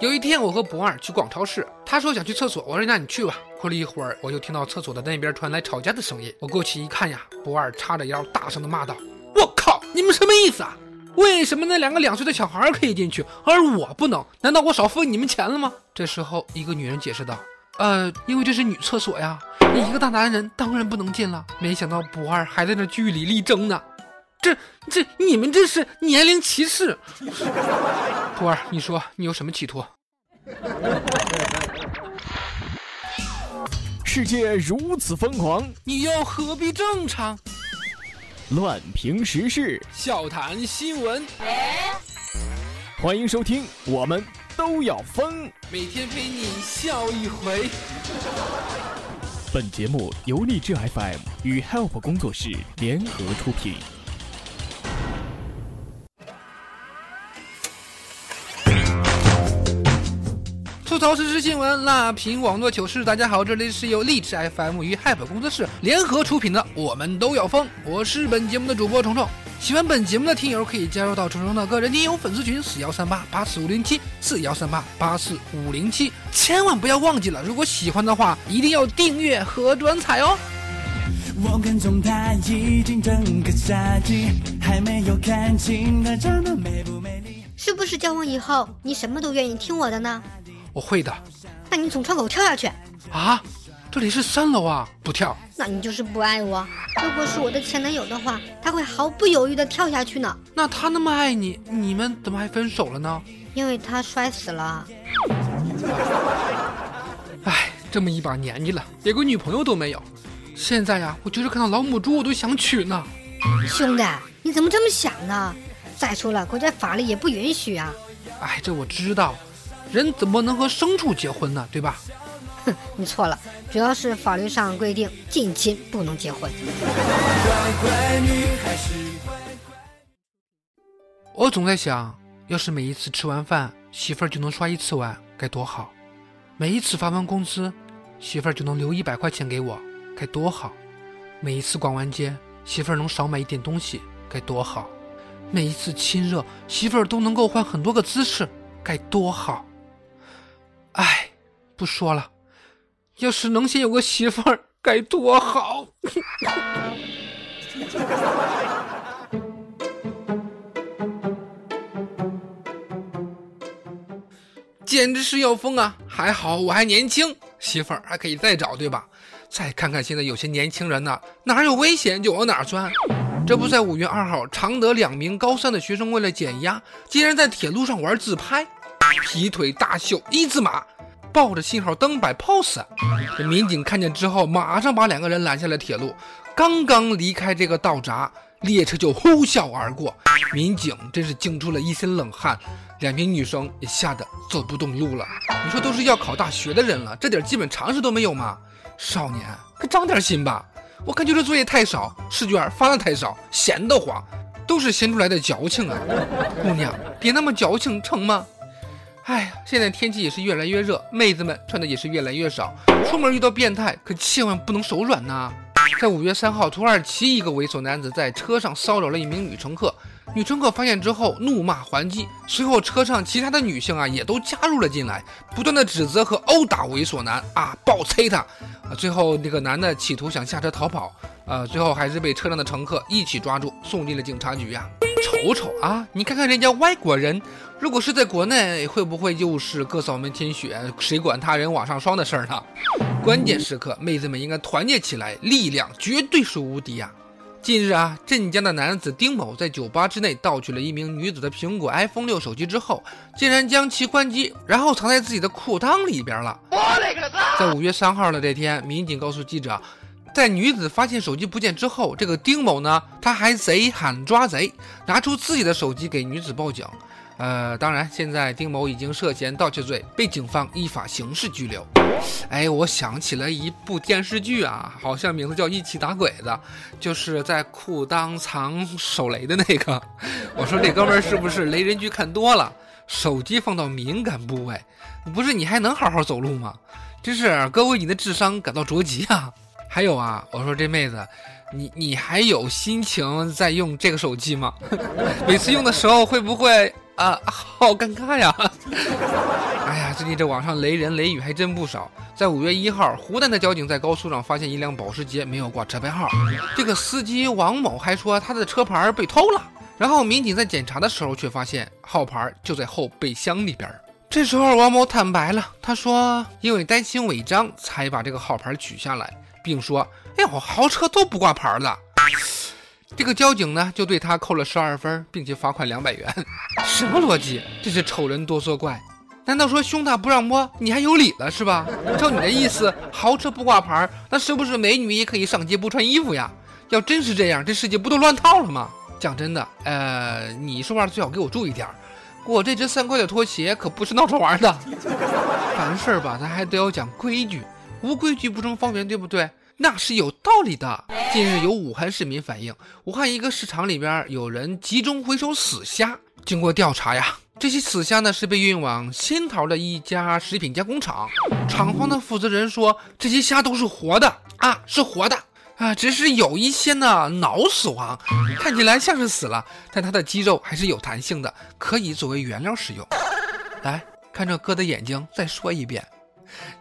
有一天，我和博二去逛超市，他说想去厕所，我说那你去吧。过了一会儿，我就听到厕所的那边传来吵架的声音。我过去一看呀，博二叉着腰，大声的骂道：“我靠，你们什么意思啊？为什么那两个两岁的小孩可以进去，而我不能？难道我少付你们钱了吗？”这时候，一个女人解释道：“呃，因为这是女厕所呀，你一个大男人当然不能进了。”没想到博二还在那据理力争呢。这这，你们这是年龄歧视！徒儿，你说你有什么企图？世界如此疯狂，你又何必正常？乱评时事，笑谈新闻，欢迎收听，我们都要疯，每天陪你笑一回。本节目由励志 FM 与 Help 工作室联合出品。吐槽时事新闻，辣评网络糗事。大家好，这里是由荔枝 FM 与 Hype 工作室联合出品的《我们都要疯》，我是本节目的主播虫虫。喜欢本节目的听友可以加入到虫虫的个人听友粉丝群四幺三八八四五零七四幺三八八四五零七，千万不要忘记了，如果喜欢的话，一定要订阅和转采哦。我跟踪他已经整个夏季，还没有看清她长得美不美丽。是不是交往以后，你什么都愿意听我的呢？我会的，那你从窗口跳下去啊！这里是三楼啊，不跳。那你就是不爱我。如果是我的前男友的话，他会毫不犹豫的跳下去呢。那他那么爱你，你们怎么还分手了呢？因为他摔死了。哎，这么一把年纪了，连个女朋友都没有。现在呀，我就是看到老母猪我都想娶呢。兄弟，你怎么这么想呢？再说了，国家法律也不允许啊。哎，这我知道。人怎么能和牲畜结婚呢？对吧？哼，你错了，主要是法律上规定近亲不能结婚。我总在想，要是每一次吃完饭，媳妇儿就能刷一次碗，该多好；每一次发完工资，媳妇儿就能留一百块钱给我，该多好；每一次逛完街，媳妇儿能少买一点东西，该多好；每一次亲热，媳妇儿都能够换很多个姿势，该多好。哎，不说了。要是能先有个媳妇儿，该多好！简直是要疯啊！还好我还年轻，媳妇儿还可以再找，对吧？再看看现在有些年轻人呢，哪有危险就往哪钻。这不在五月二号，常德两名高三的学生为了减压，竟然在铁路上玩自拍。劈腿大秀一字马，抱着信号灯摆 pose。这民警看见之后，马上把两个人拦下了铁路。刚刚离开这个道闸，列车就呼啸而过，民警真是惊出了一身冷汗。两名女生也吓得走不动路了。你说都是要考大学的人了，这点基本常识都没有吗？少年，可长点心吧！我看就是作业太少，试卷发的太少，闲得慌，都是闲出来的矫情啊！姑娘，别那么矫情，成吗？哎呀，现在天气也是越来越热，妹子们穿的也是越来越少。出门遇到变态，可千万不能手软呐！在五月三号，土耳其一个猥琐男子在车上骚扰了一名女乘客，女乘客发现之后怒骂还击，随后车上其他的女性啊也都加入了进来，不断的指责和殴打猥琐男啊，暴催他。最后那个男的企图想下车逃跑，呃，最后还是被车上的乘客一起抓住，送进了警察局呀。瞅瞅啊，你看看人家外国人。如果是在国内，会不会又是各扫门前雪，谁管他人往上霜的事儿呢？关键时刻，妹子们应该团结起来，力量绝对是无敌呀！近日啊，镇江的男子丁某在酒吧之内盗取了一名女子的苹果 iPhone 六手机之后，竟然将其关机，然后藏在自己的裤裆里边了。我勒个擦！在五月三号的这天，民警告诉记者，在女子发现手机不见之后，这个丁某呢，他还贼喊抓贼，拿出自己的手机给女子报警。呃，当然，现在丁某已经涉嫌盗窃罪，被警方依法刑事拘留。哎，我想起了一部电视剧啊，好像名字叫《一起打鬼子》，就是在裤裆藏手雷的那个。我说这哥们儿是不是雷人剧看多了，手机放到敏感部位？不是你还能好好走路吗？真是哥为你的智商感到着急啊！还有啊，我说这妹子。你你还有心情在用这个手机吗？每次用的时候会不会啊，好尴尬呀！哎呀，最近这网上雷人雷语还真不少。在五月一号，湖南的交警在高速上发现一辆保时捷没有挂车牌号，这个司机王某还说他的车牌被偷了。然后民警在检查的时候，却发现号牌就在后备箱里边。这时候王某坦白了，他说因为担心违章，才把这个号牌取下来，并说：“哎呦，豪车都不挂牌了。”这个交警呢，就对他扣了十二分，并且罚款两百元。什么逻辑？这是丑人多作怪。难道说胸大不让摸，你还有理了是吧？照你的意思，豪车不挂牌，那是不是美女也可以上街不穿衣服呀？要真是这样，这世界不都乱套了吗？讲真的，呃，你说话最好给我注意点我这只三块的拖鞋可不是闹着玩的。凡事吧，咱还得要讲规矩，无规矩不成方圆，对不对？那是有道理的。近日有武汉市民反映，武汉一个市场里边有人集中回收死虾。经过调查呀，这些死虾呢是被运往新桃的一家食品加工厂。厂方的负责人说，这些虾都是活的啊，是活的啊，只是有一些呢脑死亡，看起来像是死了，但它的肌肉还是有弹性的，可以作为原料使用。来看这哥的眼睛，再说一遍，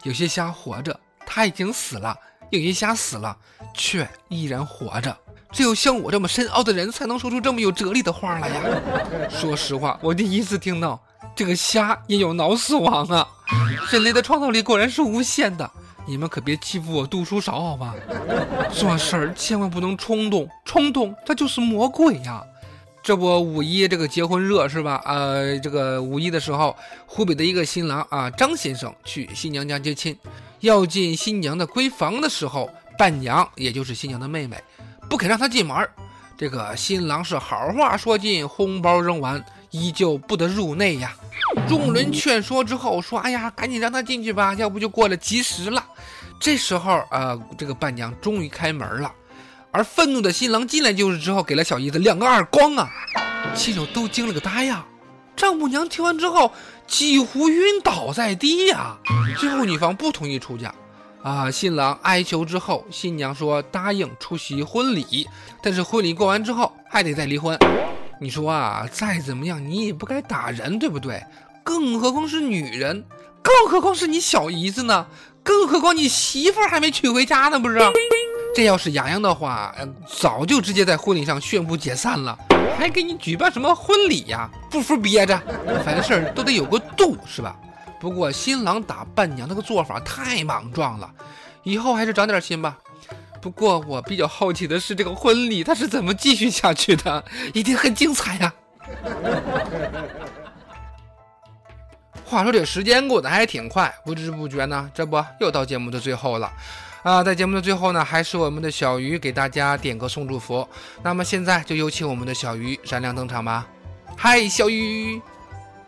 有些虾活着，它已经死了。有些虾死了，却依然活着。只有像我这么深奥的人，才能说出这么有哲理的话来呀。说实话，我第一次听到这个虾也有脑死亡啊！人类的创造力果然是无限的。你们可别欺负我读书少好吧？做事儿千万不能冲动，冲动它就是魔鬼呀。这不五一这个结婚热是吧？呃，这个五一的时候，湖北的一个新郎啊，张先生去新娘家接亲。要进新娘的闺房的时候，伴娘也就是新娘的妹妹，不肯让他进门。这个新郎是好话说尽，红包扔完，依旧不得入内呀。众人劝说之后，说：“哎呀，赶紧让他进去吧，要不就过了吉时了。”这时候，呃，这个伴娘终于开门了，而愤怒的新郎进来就是之后，给了小姨子两个耳光啊，亲友都惊了个呆呀。丈母娘听完之后。几乎晕倒在地呀！最后女方不同意出嫁，啊，新郎哀求之后，新娘说答应出席婚礼，但是婚礼过完之后还得再离婚。你说啊，再怎么样你也不该打人，对不对？更何况是女人，更何况是你小姨子呢？更何况你媳妇还没娶回家呢，不是？这要是洋洋的话，早就直接在婚礼上宣布解散了，还给你举办什么婚礼呀？不服憋着，凡事都得有个度，是吧？不过新郎打伴娘那个做法太莽撞了，以后还是长点心吧。不过我比较好奇的是，这个婚礼他是怎么继续下去的？一定很精彩呀！话说这时间过得还挺快，不知不觉呢，这不又到节目的最后了。啊，在节目的最后呢，还是我们的小鱼给大家点歌送祝福。那么现在就有请我们的小鱼闪亮登场吧。嗨，小鱼！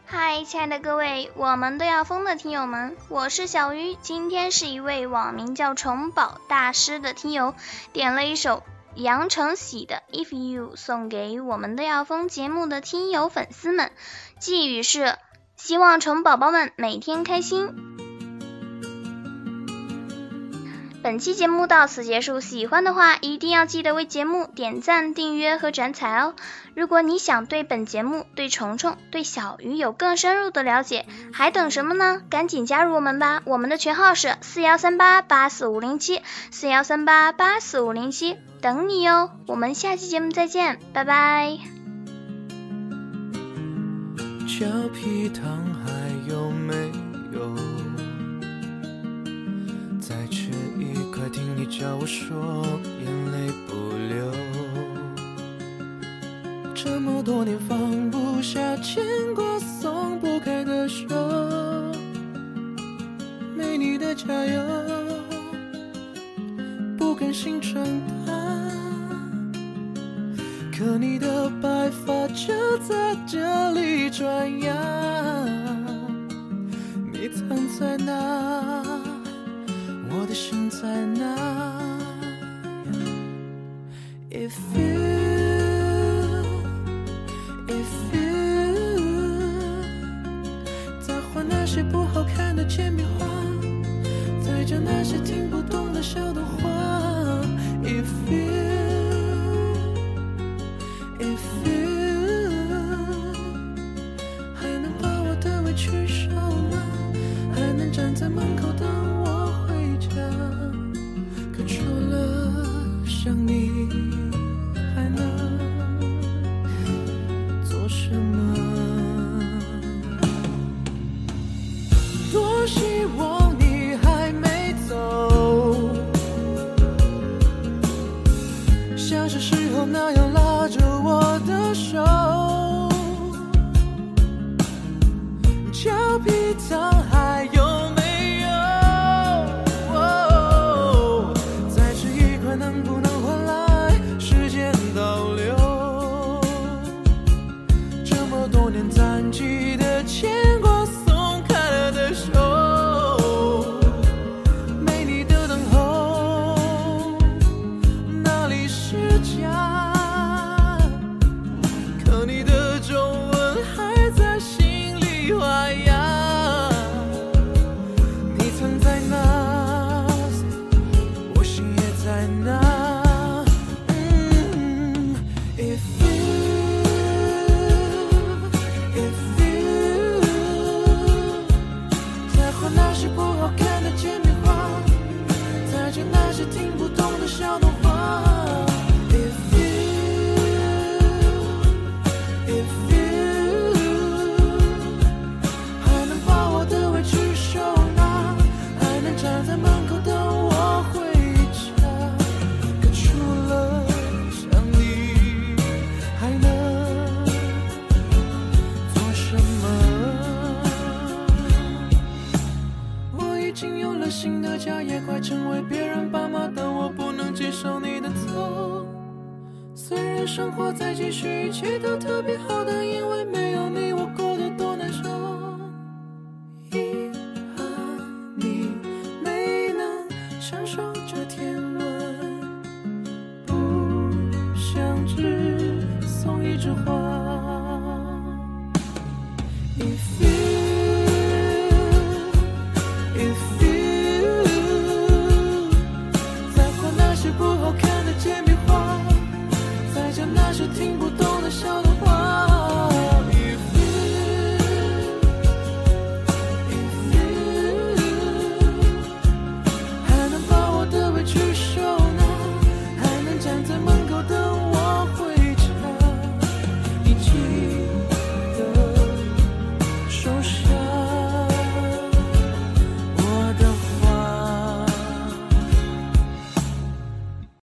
嗨，亲爱的各位，我们都要疯的听友们，我是小鱼。今天是一位网名叫虫宝大师的听友点了一首杨承喜的《If You》，送给我们都要疯节目的听友粉丝们。寄语是：希望虫宝宝们每天开心。本期节目到此结束，喜欢的话一定要记得为节目点赞、订阅和转采哦。如果你想对本节目、对虫虫、对小鱼有更深入的了解，还等什么呢？赶紧加入我们吧！我们的群号是四幺三八八四五零七，四幺三八八四五零七，等你哟。我们下期节目再见，拜拜。皮糖还有没叫我说眼泪不流，这么多年放不下牵挂松不开的手，没你的加油，不甘心长大，可你的白发就在这里转呀，你藏在哪？我的心在哪 If you, If you，再画那些不好看的铅笔画，再讲那些听不懂的笑的话。If you, If you，还能把我的委屈收了，还能站在门口等我回家。可除了想你。生活在继续一切都特别好但因为没有你我过得多难受。遗憾你没能享受这